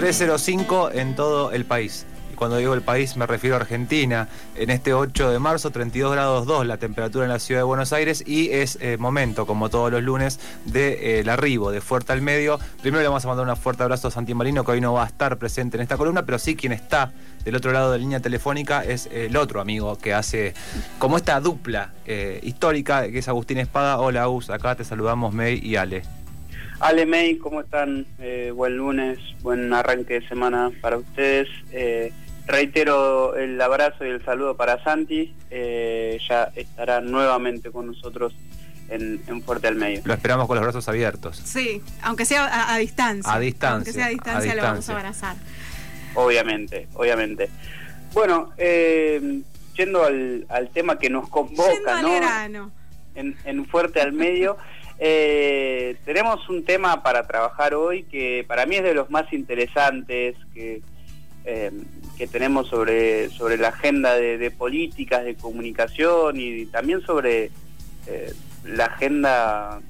305 en todo el país. Y cuando digo el país me refiero a Argentina. En este 8 de marzo, 32 grados 2 la temperatura en la ciudad de Buenos Aires y es eh, momento, como todos los lunes, del de, arribo de Fuerte al Medio. Primero le vamos a mandar un fuerte abrazo a Santi Marino, que hoy no va a estar presente en esta columna, pero sí quien está del otro lado de la línea telefónica es el otro amigo que hace como esta dupla eh, histórica, que es Agustín Espada. Hola Agus, acá te saludamos May y Ale. Ale May, ¿cómo están? Eh, buen lunes, buen arranque de semana para ustedes. Eh, reitero el abrazo y el saludo para Santi. Eh, ya estará nuevamente con nosotros en, Fuerte al Medio. Lo esperamos con los brazos abiertos. Sí, aunque sea a, distancia. A distancia. Aunque sea a distancia, lo vamos a abrazar. Obviamente, obviamente. Bueno, yendo al, tema que nos convoca, ¿no? En, en Fuerte al Medio. Eh, tenemos un tema para trabajar hoy que para mí es de los más interesantes que, eh, que tenemos sobre, sobre la agenda de, políticas, de comunicación y también sobre eh, la agenda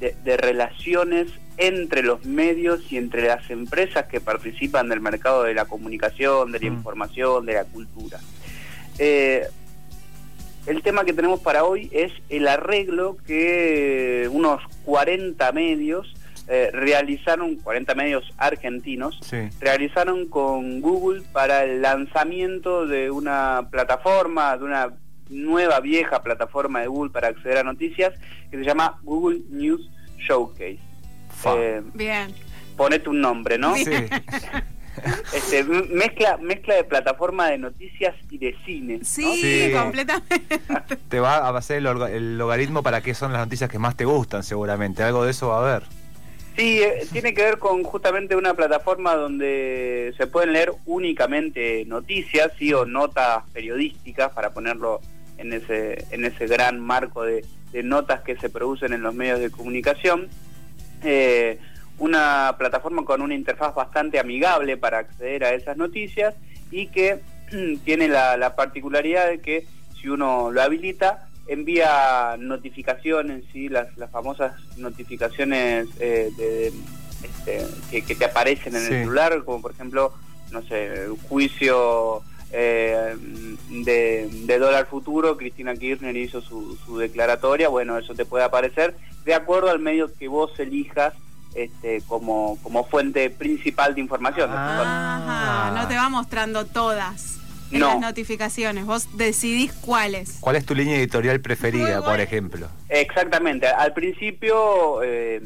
de, relaciones entre los medios y entre las empresas que participan del mercado de la comunicación, de la mm. información, de la cultura. El tema que tenemos para hoy es el arreglo que unos 40 medios eh, realizaron, 40 medios argentinos, realizaron con Google para el lanzamiento de una plataforma, de una nueva vieja plataforma de Google para acceder a noticias que se llama Google News Showcase. Eh, Bien. Ponete un nombre, ¿no? Sí. Este, mezcla mezcla de plataforma de noticias y de cine. Sí, completamente. Te va a hacer el, logaritmo para qué son las noticias que más te gustan, seguramente. Algo de eso va a haber. Sí, eh, tiene que ver con justamente una plataforma donde se pueden leer únicamente noticias, sí, o notas periodísticas, para ponerlo en ese, en ese gran marco de, de notas que se producen en los medios de comunicación. Eh, una plataforma con una interfaz bastante amigable para acceder a esas noticias y que tiene la, particularidad de que si uno lo habilita envía notificaciones, ¿sí? las, las famosas notificaciones eh, de, este, que, te aparecen en el celular, como por ejemplo, no sé, juicio eh, de, dólar futuro, Cristina Kirchner hizo su, su declaratoria, bueno, eso te puede aparecer de acuerdo al medio que vos elijas este, como, como fuente principal de información. Ah. no te va mostrando todas las notificaciones, vos decidís cuáles. ¿Cuál es tu línea editorial preferida, por ejemplo? Exactamente, al principio, eh,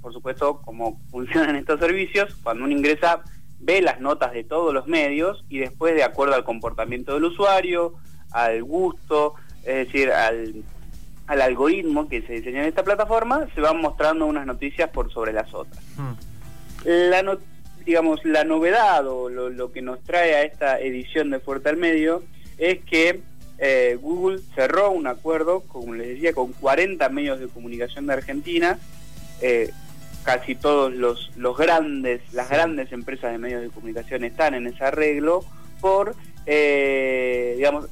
por supuesto, como funcionan estos servicios, cuando uno ingresa ve las notas de todos los medios y después de acuerdo al comportamiento del usuario, al gusto, es decir, al al algoritmo que se diseña en esta plataforma, se van mostrando unas noticias por sobre las otras. Hmm. La digamos, la novedad o lo, que nos trae a esta edición de Fuerte al Medio es que eh, Google cerró un acuerdo, como les decía, con 40 medios de comunicación de Argentina, eh, casi todos los, los grandes, las grandes empresas de medios de comunicación están en ese arreglo, por, eh, digamos,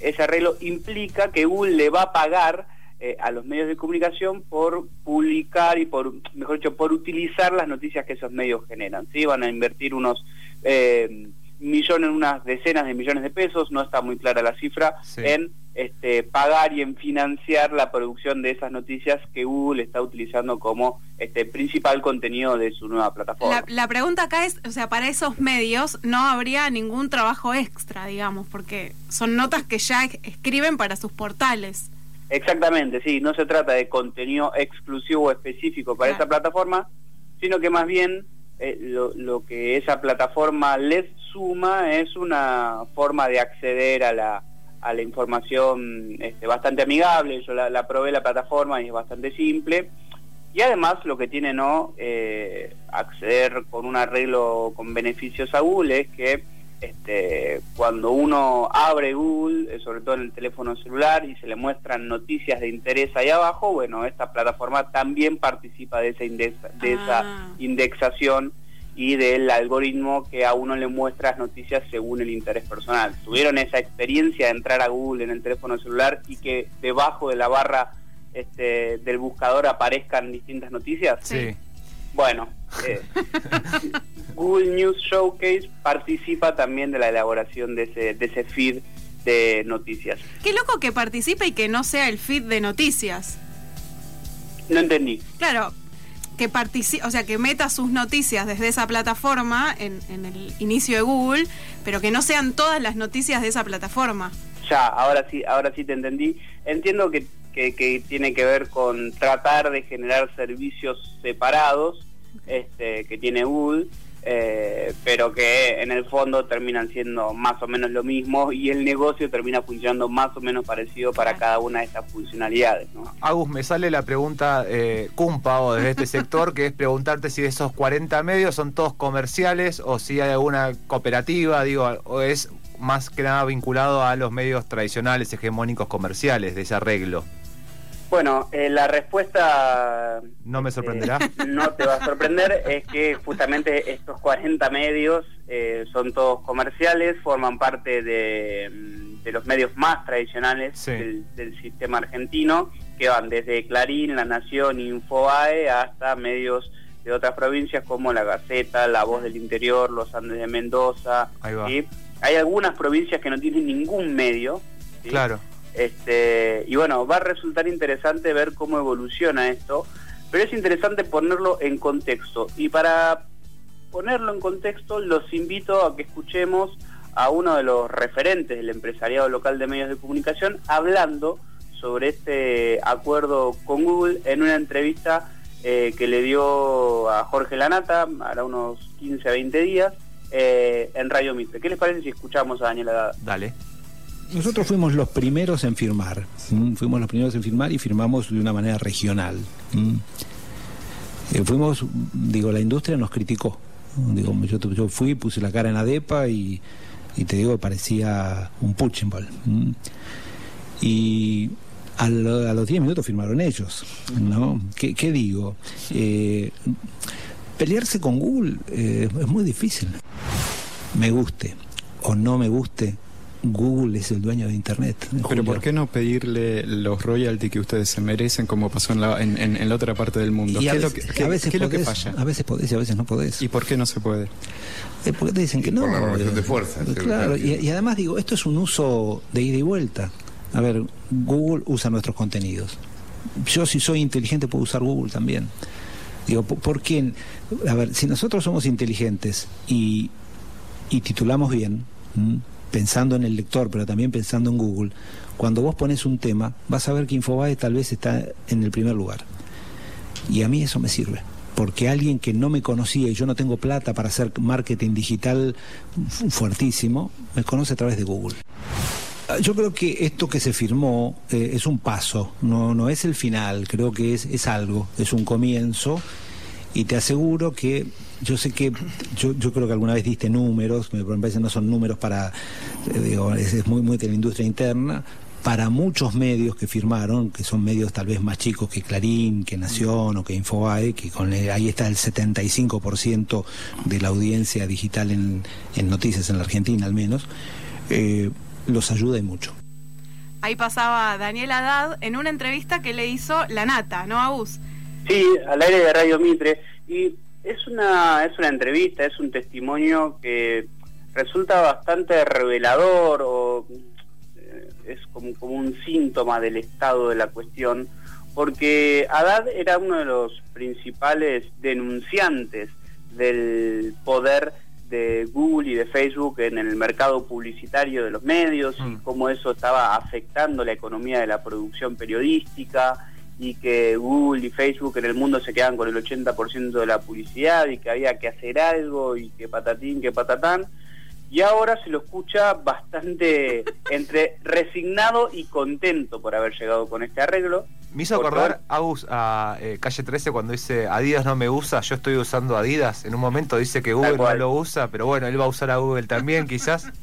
ese arreglo implica que Google le va a pagar eh, a los medios de comunicación por publicar y por, mejor dicho, por utilizar las noticias que esos medios generan. ¿sí? Van a invertir unos eh, millones, unas decenas de millones de pesos, no está muy clara la cifra, en este, pagar y en financiar la producción de esas noticias que Google está utilizando como este principal contenido de su nueva plataforma. La, la, pregunta acá es, o sea, para esos medios no habría ningún trabajo extra, digamos, porque son notas que ya escriben para sus portales. Exactamente, sí, no se trata de contenido exclusivo o específico para esa plataforma, sino que más bien eh, lo, que esa plataforma les suma es una forma de acceder a la, a la información este, bastante amigable. Yo la, la, probé la plataforma y es bastante simple. Y además lo que tiene no eh, acceder con un arreglo con beneficios a Google es que este, cuando uno abre Google, eh, sobre todo en el teléfono celular, y se le muestran noticias de interés ahí abajo, bueno, esta plataforma también participa de esa, de esa Ah. indexación y del algoritmo que a uno le muestra noticias según el interés personal. ¿Tuvieron esa experiencia de entrar a Google en el teléfono celular y que debajo de la barra este, del buscador aparezcan distintas noticias? Sí. Bueno, eh, Google News Showcase participa también de la elaboración de ese, de ese feed de noticias. Qué loco que participe y que no sea el feed de noticias. No entendí. Claro, que participe, o sea, que meta sus noticias desde esa plataforma en, en el inicio de Google, pero que no sean todas las noticias de esa plataforma. Ya, ahora sí, ahora sí te entendí. Entiendo que, que, que tiene que ver con tratar de generar servicios separados este, que tiene Google, eh, pero que en el fondo terminan siendo más o menos lo mismo y el negocio termina funcionando más o menos parecido para cada una de estas funcionalidades. ¿no? Agus, me sale la pregunta eh, cumpa o desde este sector, que es preguntarte si esos 40 medios son todos comerciales o si hay alguna cooperativa, digo, o es más que nada vinculado a los medios tradicionales, hegemónicos comerciales de ese arreglo. Bueno, eh, la respuesta No me sorprenderá. eh, no te va a sorprender, es que justamente estos 40 medios eh, son todos comerciales, forman parte de, mm, de los medios más tradicionales Sí. del, del sistema argentino, que van desde Clarín, La Nación, Infobae, hasta medios de otras provincias como La Gaceta, La Voz del Interior, Los Andes de Mendoza. Ahí va. ¿sí? Hay algunas provincias que no tienen ningún medio. ¿sí? Claro. Este, y bueno, va a resultar interesante ver cómo evoluciona esto, pero es interesante ponerlo en contexto. Y para ponerlo en contexto, los invito a que escuchemos a uno de los referentes del empresariado local de medios de comunicación hablando sobre este acuerdo con Google en una entrevista eh, que le dio a Jorge Lanata, hará unos 15 a 20 días, eh, en Radio Mitre. ¿Qué les parece si escuchamos a Daniel Haddad? Dale. Nosotros fuimos los primeros en firmar, fuimos los primeros en firmar y firmamos de una manera regional. Eh, fuimos, digo, la industria nos criticó. Digo, yo, yo fui, puse la cara en ADEPA y, te digo, parecía un punching ball. Y a, lo- a los 10 minutos firmaron ellos, ¿no? ¿Qué, qué digo? Eh, pelearse con Google eh, es muy difícil. Me guste o no me guste, Google es el dueño de Internet. Pero Julio. ¿por qué no pedirle los royalties que ustedes se merecen como pasó en la, en, en- en la otra parte del mundo? Y ¿Qué a es lo veces, que, qué- a veces qué es lo que podés, falla? A veces podés y a veces no podés. ¿Y por qué no se puede? Eh, porque te dicen que no. Por la relación de fuerzas, Claro, y, y además digo, esto es un uso de ida y vuelta. A ver, Google usa nuestros contenidos. Yo si soy inteligente puedo usar Google también. Digo, ¿por- ¿por qué? A ver, si nosotros somos inteligentes y, y titulamos bien, ¿m? Pensando en el lector, pero también pensando en Google, cuando vos pones un tema, vas a ver que Infobae tal vez está en el primer lugar. Y a mí eso me sirve. Porque alguien que no me conocía y yo no tengo plata para hacer marketing digital fu- fuertísimo, me conoce a través de Google. Ah, Yo creo que esto que se firmó eh, es un paso, no, no es el final, creo que es, es algo, es un comienzo y te aseguro que yo sé que yo, yo creo que alguna vez diste números, me parece no son números para, eh, digo, es, muy, muy de la industria interna, para muchos medios que firmaron, que son medios tal vez más chicos que Clarín, que Nación o que Infobae, que con el- ahí está el 75% de la audiencia digital en, en noticias en la Argentina al menos, eh, los ayuda y mucho. Ahí pasaba Daniel Haddad en una entrevista que le hizo La Nata, ¿no, Agus? Sí, al aire de Radio Mitre. Y es una, es una entrevista, es un testimonio que resulta bastante revelador o eh, es como, como un síntoma del estado de la cuestión, porque Haddad era uno de los principales denunciantes del poder de Google y de Facebook en el mercado publicitario de los medios y Mm. cómo eso estaba afectando la economía de la producción periodística y que Google y Facebook en el mundo se quedan con el 80% de la publicidad y que había que hacer algo y que patatín, que patatán. y ahora se lo escucha bastante entre resignado y contento por haber llegado con este arreglo. Me hizo acordar, Agus, a eh, Calle 13 cuando dice Adidas no me usa, yo estoy usando Adidas. En un momento dice que Google no lo usa, pero bueno, él va a usar a Google también, quizás.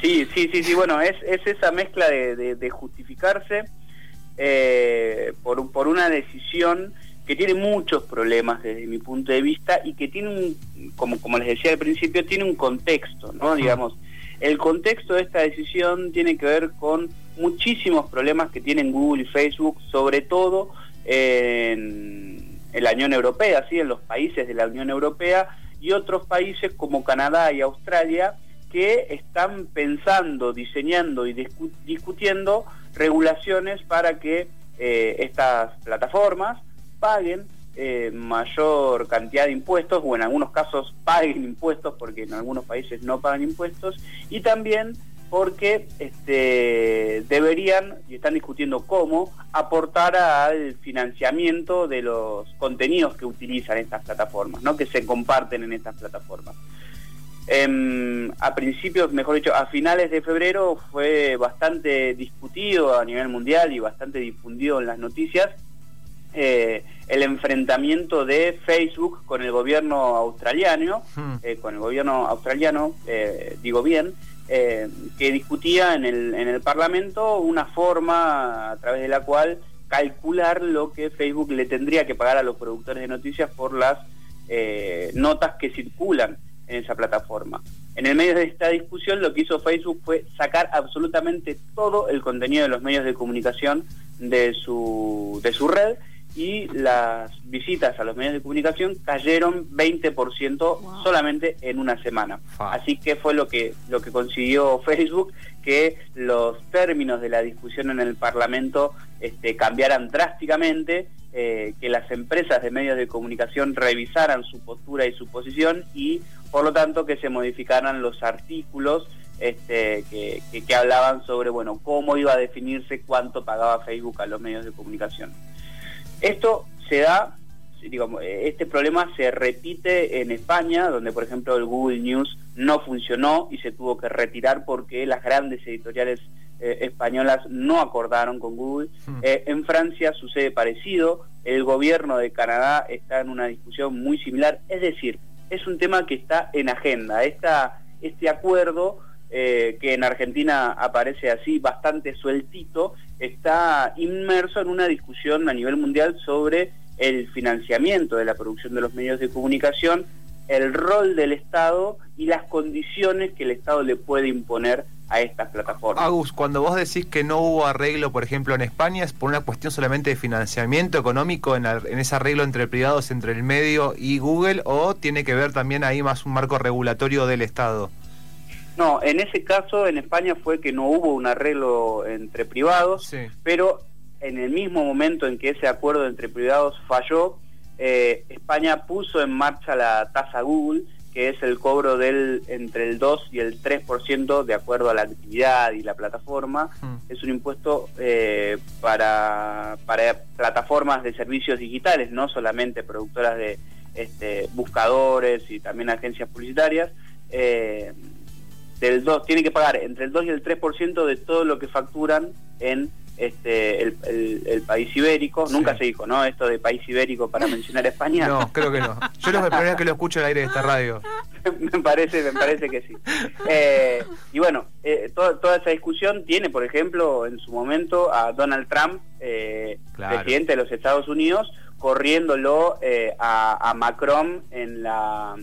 Sí, sí, sí, sí, bueno, es, es esa mezcla de, justificarse eh, por, por una decisión que tiene muchos problemas desde mi punto de vista y que tiene un, como, como les decía al principio, tiene un contexto, ¿no? Digamos, el contexto de esta decisión tiene que ver con muchísimos problemas que tienen Google y Facebook, sobre todo en, en la Unión Europea, ¿sí? en los países de la Unión Europea y otros países como Canadá y Australia que están pensando, diseñando y discutiendo regulaciones para que eh, estas plataformas paguen eh, mayor cantidad de impuestos o en algunos casos paguen impuestos porque en algunos países no pagan impuestos y también porque este, deberían, y están discutiendo cómo, aportar al financiamiento de los contenidos que utilizan estas plataformas, ¿no? que se comparten en estas plataformas. Em, a principios, mejor dicho, a finales de febrero fue bastante discutido a nivel mundial y bastante difundido en las noticias eh, el enfrentamiento de Facebook con el gobierno australiano, hmm. eh, con el gobierno australiano, eh, digo bien, que discutía en el, en el Parlamento una forma a través de la cual calcular lo que Facebook le tendría que pagar a los productores de noticias por las notas que circulan en esa plataforma. En el medio de esta discusión lo que hizo Facebook fue sacar absolutamente todo el contenido de los medios de comunicación de su, de su red y las visitas a los medios de comunicación cayeron 20% solamente en una semana. Así que fue lo que lo que consiguió Facebook que los términos de la discusión en el Parlamento este, cambiaran drásticamente, eh, que las empresas de medios de comunicación revisaran su postura y su posición y por lo tanto que se modificaran los artículos este, que, que hablaban sobre bueno cómo iba a definirse cuánto pagaba Facebook a los medios de comunicación. Esto se da, digamos, este problema se repite en España, donde por ejemplo el Google News no funcionó y se tuvo que retirar porque las grandes editoriales eh, españolas no acordaron con Google. Hmm. Eh, en Francia sucede parecido, el gobierno de Canadá está en una discusión muy similar, es decir, es un tema que está en agenda. Este acuerdo eh, que en Argentina aparece así bastante sueltito, está inmerso en una discusión a nivel mundial sobre el financiamiento de la producción de los medios de comunicación, el rol del Estado y las condiciones que el Estado le puede imponer a estas plataformas. Agus, cuando vos decís que no hubo arreglo, por ejemplo, en España, ¿es por una cuestión solamente de financiamiento económico en, en, ese arreglo entre privados, entre el medio y Google, o tiene que ver también ahí más un marco regulatorio del Estado? No, en ese caso en España fue que no hubo un arreglo entre privados, pero en el mismo momento en que ese acuerdo entre privados falló, eh, España puso en marcha la tasa Google, que es el cobro del entre el 2 y el 3% de acuerdo a la actividad y la plataforma. Hmm. Es un impuesto eh, para, para plataformas de servicios digitales, no solamente productoras de este, buscadores y también agencias publicitarias. Eh, del 2, tiene que pagar entre el 2 y el 3% de todo lo que facturan en este el, país ibérico. Nunca se dijo, ¿no? Esto de país ibérico para mencionar España. No, creo que no. Yo no me vez que lo escucho al aire de esta radio. me parece, me parece que sí. Eh, y bueno, eh, toda, esa discusión tiene, por ejemplo, en su momento a Donald Trump, eh, presidente de los Estados Unidos, corriéndolo a, a Macron en la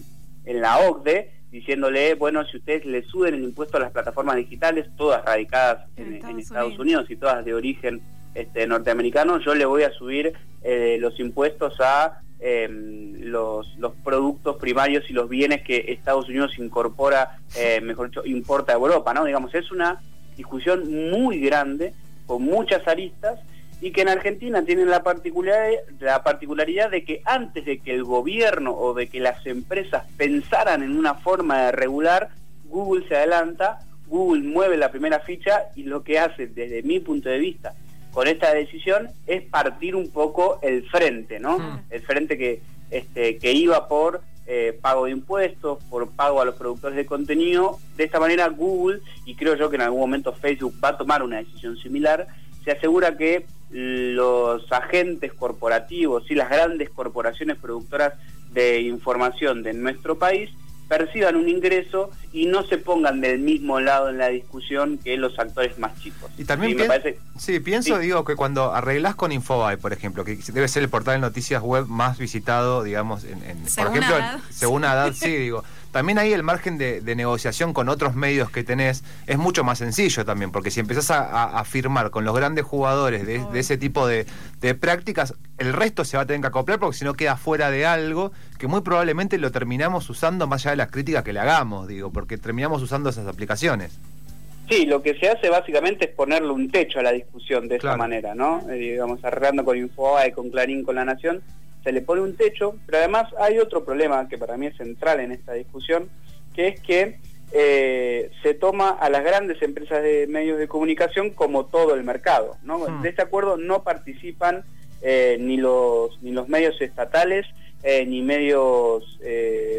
en la OCDE diciéndole, bueno, si ustedes le suben el impuesto a las plataformas digitales, todas radicadas en, Estados, Unidos. y todas de origen este, norteamericano, yo le voy a subir eh, los impuestos a em, los, los productos primarios y los bienes que Estados Unidos incorpora, eh, mejor dicho, importa a Europa, ¿no? Digamos, es una discusión muy grande, con muchas aristas, y que en Argentina tienen la particularidad, la particularidad de que antes de que el gobierno o de que las empresas pensaran en una forma de regular, Google se adelanta, Google mueve la primera ficha y lo que hace desde mi punto de vista con esta decisión es partir un poco el frente, ¿no? El frente que, este, que iba por eh, pago de impuestos, por pago a los productores de contenido. De esta manera Google, y creo yo que en algún momento Facebook va a tomar una decisión similar, se asegura que los agentes corporativos y las grandes corporaciones productoras de información de nuestro país perciban un ingreso y no se pongan del mismo lado en la discusión que los actores más chicos. Y también sí, pienso, digo, que cuando arreglas con Infobae, por ejemplo, que debe ser el portal de noticias web más visitado, digamos, en, por ejemplo, según edad, sí, digo también ahí el margen de, negociación con otros medios que tenés es mucho más sencillo también, porque si empezás a, firmar con los grandes jugadores de, ese tipo de, prácticas, el resto se va a tener que acoplar porque si no queda fuera de algo que muy probablemente lo terminamos usando más allá de las críticas que le hagamos, digo, porque terminamos usando esas aplicaciones. Sí, lo que se hace básicamente es ponerle un techo a la discusión de esa manera, ¿no? Eh, digamos, arreglando con Infobae, con Clarín, con La Nación, se le pone un techo, pero además hay otro problema que para mí es central en esta discusión, que es que eh, se toma a las grandes empresas de medios de comunicación como todo el mercado. ¿no? Hmm. De este acuerdo no participan eh, ni, los, ni los medios estatales, eh, ni medios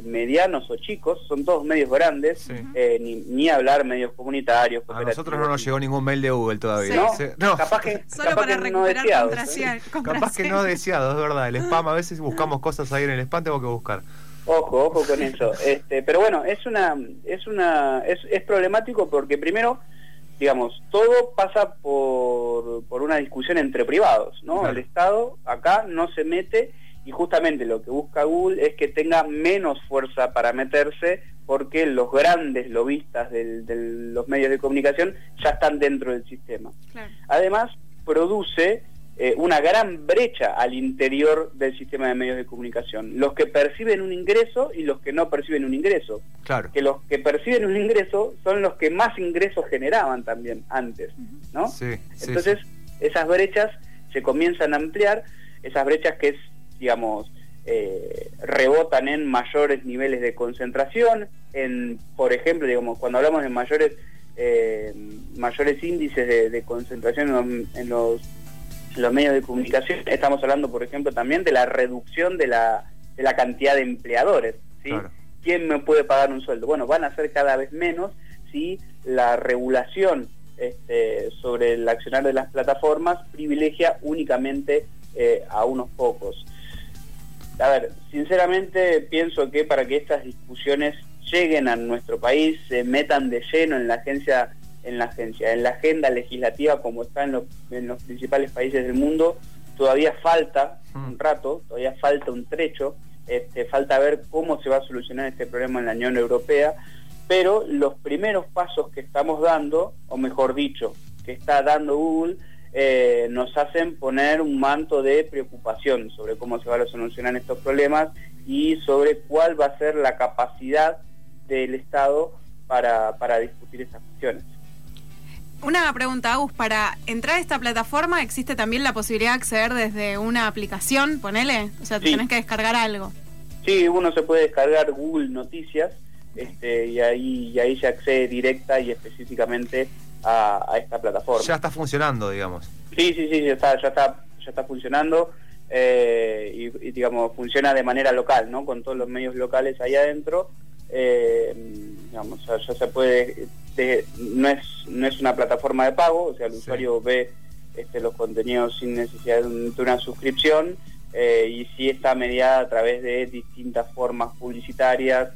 medianos o chicos, son todos medios grandes, eh, ni, ni, hablar medios comunitarios. A nosotros no nos llegó ningún mail de Google todavía. No, capaz que, Solo para recuperar no Capaz que no deseado, es verdad. El spam, a veces buscamos cosas ahí en el spam, tengo que buscar. Ojo, ojo con eso. Este, pero bueno, es una, es una, es, es problemático porque primero digamos, todo pasa por, por una discusión entre privados, ¿no? El Estado acá no se mete y justamente lo que busca Google es que tenga menos fuerza para meterse porque los grandes lobistas de los medios de comunicación ya están dentro del sistema. Además, produce eh, una gran brecha al interior del sistema de medios de comunicación. Los que perciben un ingreso y los que no perciben un ingreso. Claro. Que los que perciben un ingreso son los que más ingresos generaban también antes, ¿no? Sí, Entonces, esas brechas se comienzan a ampliar, esas brechas que es digamos, eh, rebotan en mayores niveles de concentración, en, por ejemplo, digamos, cuando hablamos de mayores, eh, mayores índices de, concentración en los, los, medios de comunicación, estamos hablando, por ejemplo, también de la reducción de la, de la cantidad de empleadores, ¿sí? ¿Quién me puede pagar un sueldo? Bueno, van a ser cada vez menos si la regulación este, sobre el accionar de las plataformas privilegia únicamente eh, a unos pocos a ver, sinceramente pienso que para que estas discusiones lleguen a nuestro país, se metan de lleno en la agencia, en la agencia, en la agenda legislativa como está en los, en los principales países del mundo, todavía falta mm. un rato, todavía falta un trecho, este, falta ver cómo se va a solucionar este problema en la Unión Europea, pero los primeros pasos que estamos dando, o mejor dicho, que está dando Google, eh, nos hacen poner un manto de preocupación sobre cómo se van a solucionar estos problemas y sobre cuál va a ser la capacidad del Estado para, para discutir estas cuestiones. Una pregunta, Agus, para entrar a esta plataforma existe también la posibilidad de acceder desde una aplicación, ponele, o sea, tienes que descargar algo. Sí, uno se puede descargar Google Noticias este, y, ahí, y ahí se accede directa y específicamente a, esta plataforma. Ya está funcionando, digamos. Sí, sí, sí, ya está, ya está, ya está funcionando eh, y, digamos, funciona de manera local, ¿no? Con todos los medios locales ahí adentro. Eh, digamos, ya se puede, no, es, no es una plataforma de pago, o sea, el usuario ve este, los contenidos sin necesidad de una suscripción eh, y sí está mediada a través de distintas formas publicitarias,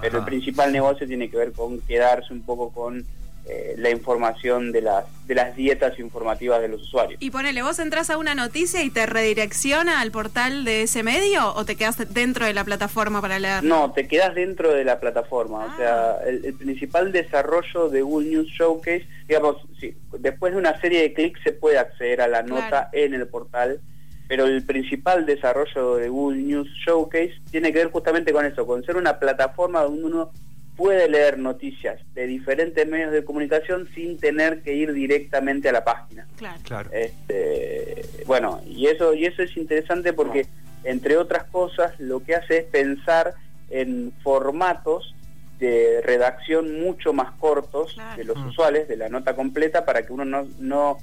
pero el principal negocio tiene que ver con quedarse un poco con eh, la información de las, de las dietas informativas de los usuarios. Y ponele, vos entras a una noticia y te redirecciona al portal de ese medio o te quedas dentro de la plataforma para leer? No, te quedas dentro de la plataforma. O sea, ah. el, principal desarrollo de Google News Showcase, digamos, sí, después de una serie de clics se puede acceder a la nota en el portal pero el principal desarrollo de Google News Showcase tiene que ver justamente con eso, con ser una plataforma donde uno puede leer noticias de diferentes medios de comunicación sin tener que ir directamente a la página. Claro. Este, bueno, y eso, y eso es interesante porque, entre otras cosas, lo que hace es pensar en formatos de redacción mucho más cortos de los mm. usuales, de la nota completa, para que uno no, no,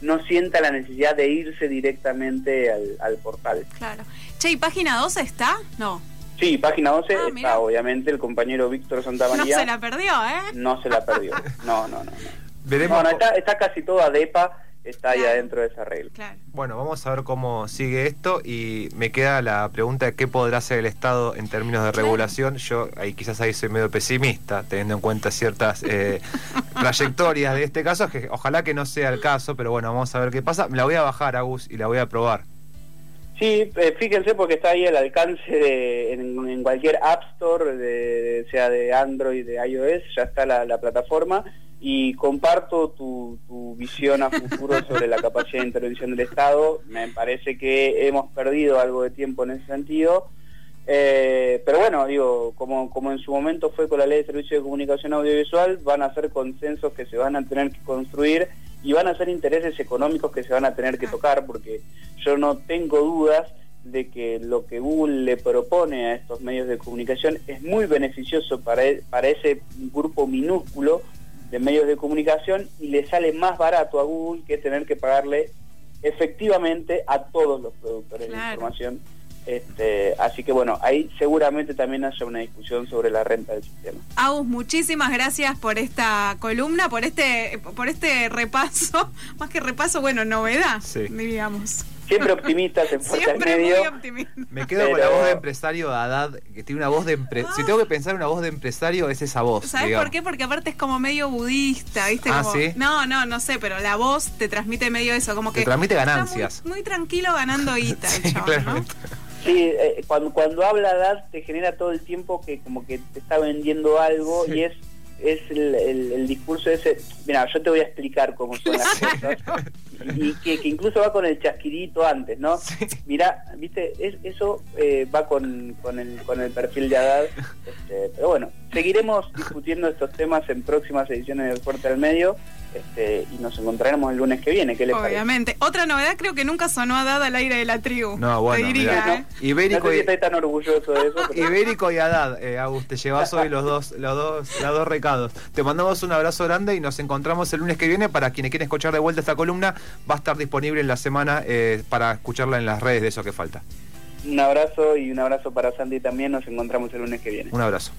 no sienta la necesidad de irse directamente al, al portal. Claro. Che, ¿y página 2 está? No. Sí, página 12 Ah, está obviamente el compañero Víctor No Santamaría. se la perdió, ¿eh? No se la perdió. No, no, no. no. Veremos. No, no, co- está, está casi toda ADEPA, está ahí Claro. adentro de esa regla. Claro. Bueno, vamos a ver cómo sigue esto y me queda la pregunta de qué podrá hacer el Estado en términos de regulación. Yo ahí quizás ahí soy medio pesimista, teniendo en cuenta ciertas eh, trayectorias de este caso, que ojalá que no sea el caso, pero bueno, vamos a ver qué pasa. La voy a bajar, Agus, y la voy a probar. Sí, eh, fíjense porque está ahí al alcance de, en, en cualquier App Store, de, sea de Android, de iOS, ya está la, la plataforma y comparto tu, tu visión a futuro sobre la capacidad de intervención del Estado. Me parece que hemos perdido algo de tiempo en ese sentido. Eh, pero bueno, digo, como, como en su momento fue con la ley de servicio de comunicación audiovisual, van a ser consensos que se van a tener que construir y van a ser intereses económicos que se van a tener que tocar, porque yo no tengo dudas de que lo que Google le propone a estos medios de comunicación es muy beneficioso para, e- para ese grupo minúsculo de medios de comunicación y le sale más barato a Google que tener que pagarle efectivamente a todos los productores de información. Este, así que bueno, ahí seguramente también haya una discusión sobre la renta del sistema. Agus, muchísimas gracias por esta columna, por este, por este repaso, más que repaso, bueno, novedad, Sí. diríamos. Siempre optimistas en Siempre Medio. muy optimista. Me quedo con la voz de empresario Haddad, que tiene una voz de empresario. Si tengo que pensar en una voz de empresario, es esa voz. ¿Sabes digamos. por qué? Porque aparte es como medio budista, ¿viste? Ah, Como- ¿sí? No, no, no sé, pero la voz te transmite medio eso, como que... Te transmite está ganancias. Muy, muy tranquilo ganando guita, el Sí, chabón, ¿no? Sí, eh, cuando, cuando habla Dad te genera todo el tiempo que como que te está vendiendo algo Sí. y es es el, el- el discurso ese, mira, yo te voy a explicar cómo son las cosas y que, que incluso va con el chasquidito antes, ¿no? Mira, viste, es, eso eh, va con, con, el, con el perfil de Haddad, este, pero bueno, seguiremos discutiendo estos temas en próximas ediciones del Fuerte al Medio este, y nos encontraremos el lunes que viene, ¿qué les parece? Obviamente. Otra novedad creo que nunca sonó a dada al aire de la tribu. No, bueno, Te diría, mirá. ¿eh? No Ibérico sé si estoy tan orgulloso de eso, pero... Ibérico y Haddad, eh, Agus, te llevas hoy los dos, los dos, los dos recados. Te mandamos un abrazo grande y nos encontramos el lunes que viene. Para quienes quieren escuchar de vuelta esta columna, va a estar disponible en la semana eh, para escucharla en las redes de eso que falta. Un abrazo y un abrazo para Sandy también. Nos encontramos el lunes que viene. Un abrazo.